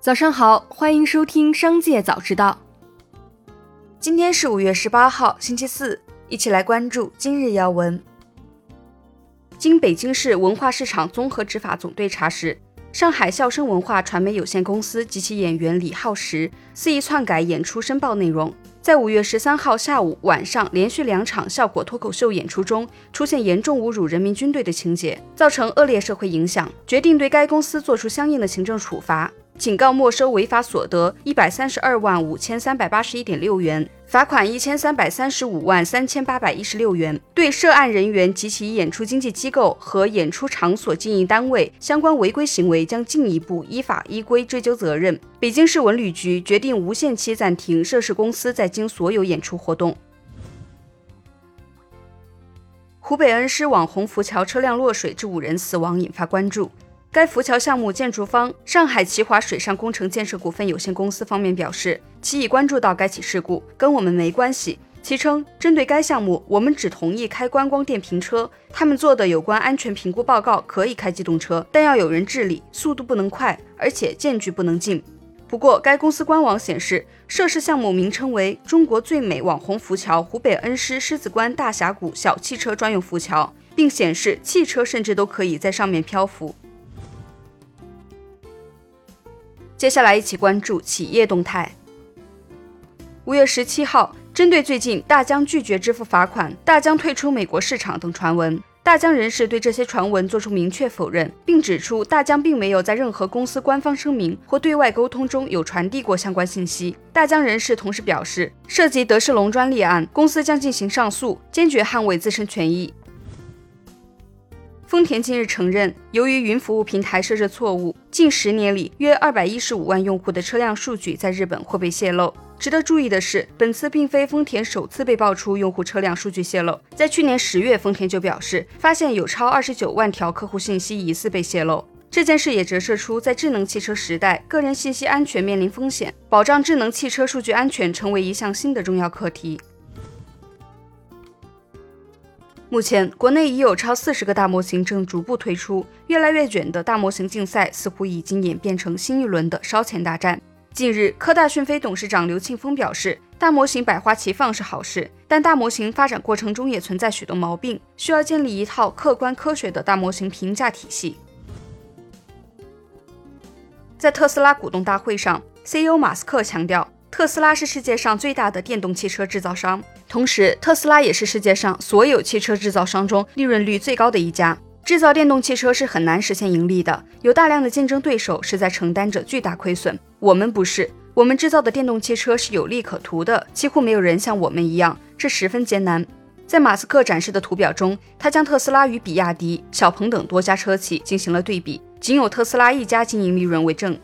早上好，欢迎收听《商界早知道》。今天是五月十八号，星期四，一起来关注今日要闻。经北京市文化市场综合执法总队查实，上海笑声文化传媒有限公司及其演员李浩石肆意篡改演出申报内容，在五月十三号下午、晚上连续两场效果脱口秀演出中，出现严重侮辱人民军队的情节，造成恶劣社会影响，决定对该公司作出相应的行政处罚。警告没收违法所得一百三十二万五千三百八十一点六元，罚款一千三百三十五万三千八百一十六元。对涉案人员及其演出经纪机构和演出场所经营单位相关违规行为，将进一步依法依规追究责任。北京市文旅局决定无限期暂停涉事公司在京所有演出活动。湖北恩施网红浮桥车辆落水致五人死亡，引发关注。该浮桥项目建筑方上海奇华水上工程建设股份有限公司方面表示，其已关注到该起事故，跟我们没关系。其称，针对该项目，我们只同意开观光电瓶车，他们做的有关安全评估报告可以开机动车，但要有人治理，速度不能快，而且间距不能近。不过，该公司官网显示，涉事项目名称为“中国最美网红浮桥——湖北恩施狮子关大峡谷小汽车专用浮桥”，并显示汽车甚至都可以在上面漂浮。接下来一起关注企业动态。五月十七号，针对最近大疆拒绝支付罚款、大疆退出美国市场等传闻，大疆人士对这些传闻作出明确否认，并指出大疆并没有在任何公司官方声明或对外沟通中有传递过相关信息。大疆人士同时表示，涉及德士隆专利案，公司将进行上诉，坚决捍卫自身权益。丰田近日承认，由于云服务平台设置错误，近十年里约二百一十五万用户的车辆数据在日本会被泄露。值得注意的是，本次并非丰田首次被爆出用户车辆数据泄露。在去年十月，丰田就表示发现有超二十九万条客户信息疑似被泄露。这件事也折射出，在智能汽车时代，个人信息安全面临风险，保障智能汽车数据安全成为一项新的重要课题。目前，国内已有超四十个大模型正逐步推出，越来越卷的大模型竞赛似乎已经演变成新一轮的烧钱大战。近日，科大讯飞董事长刘庆峰表示，大模型百花齐放是好事，但大模型发展过程中也存在许多毛病，需要建立一套客观科学的大模型评价体系。在特斯拉股东大会上，CEO 马斯克强调。特斯拉是世界上最大的电动汽车制造商，同时特斯拉也是世界上所有汽车制造商中利润率最高的一家。制造电动汽车是很难实现盈利的，有大量的竞争对手是在承担着巨大亏损。我们不是，我们制造的电动汽车是有利可图的，几乎没有人像我们一样，这十分艰难。在马斯克展示的图表中，他将特斯拉与比亚迪、小鹏等多家车企进行了对比，仅有特斯拉一家经营利润为正。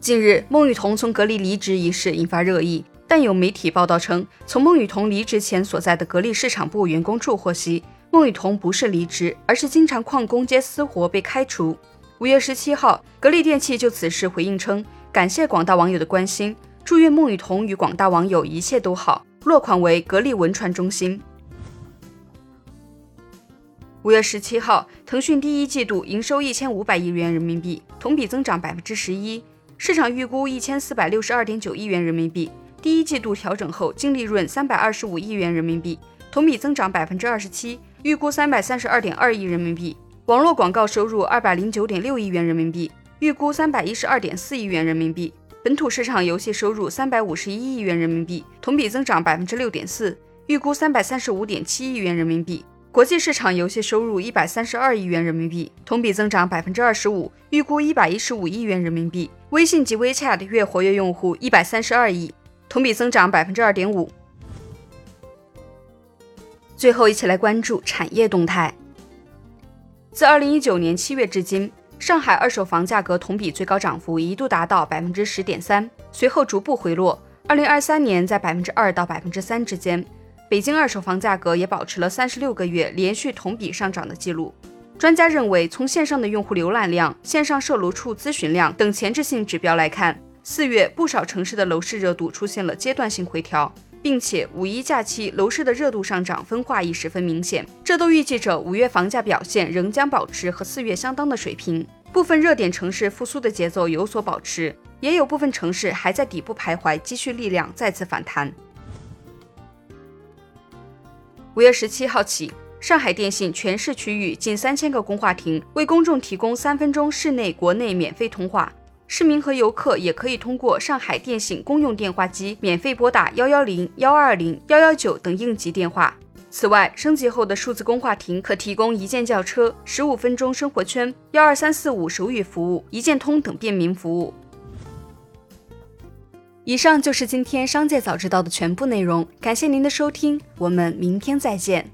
近日，孟羽童从格力离职一事引发热议，但有媒体报道称，从孟羽童离职前所在的格力市场部员工处获悉，孟羽童不是离职，而是经常旷工接私活被开除。五月十七号，格力电器就此事回应称，感谢广大网友的关心，祝愿孟羽童与广大网友一切都好。落款为格力文传中心。五月十七号，腾讯第一季度营收一千五百亿元人民币，同比增长百分之十一。市场预估一千四百六十二点九亿元人民币，第一季度调整后净利润三百二十五亿元人民币，同比增长百分之二十七，预估三百三十二点二亿人民币。网络广告收入二百零九点六亿元人民币，预估三百一十二点四亿元人民币。本土市场游戏收入三百五十一亿元人民币，同比增长百分之六点四，预估三百三十五点七亿元人民币。国际市场游戏收入一百三十二亿元人民币，同比增长百分之二十五，预估一百一十五亿元人民币。微信及 WeChat 月活跃用户一百三十二亿，同比增长百分之二点五。最后，一起来关注产业动态。自二零一九年七月至今，上海二手房价格同比最高涨幅一度达到百分之十点三，随后逐步回落。二零二三年在百分之二到百分之三之间。北京二手房价格也保持了三十六个月连续同比上涨的记录。专家认为，从线上的用户浏览量、线上售楼处咨询量等前置性指标来看，四月不少城市的楼市热度出现了阶段性回调，并且五一假期楼市的热度上涨分化亦十分明显。这都预计着五月房价表现仍将保持和四月相当的水平。部分热点城市复苏的节奏有所保持，也有部分城市还在底部徘徊，积蓄力量再次反弹。五月十七号起，上海电信全市区域近三千个公话亭为公众提供三分钟室内国内免费通话，市民和游客也可以通过上海电信公用电话机免费拨打幺幺零、幺二零、幺幺九等应急电话。此外，升级后的数字公话亭可提供一键叫车、十五分钟生活圈、幺二三四五手语服务、一键通等便民服务。以上就是今天商界早知道的全部内容，感谢您的收听，我们明天再见。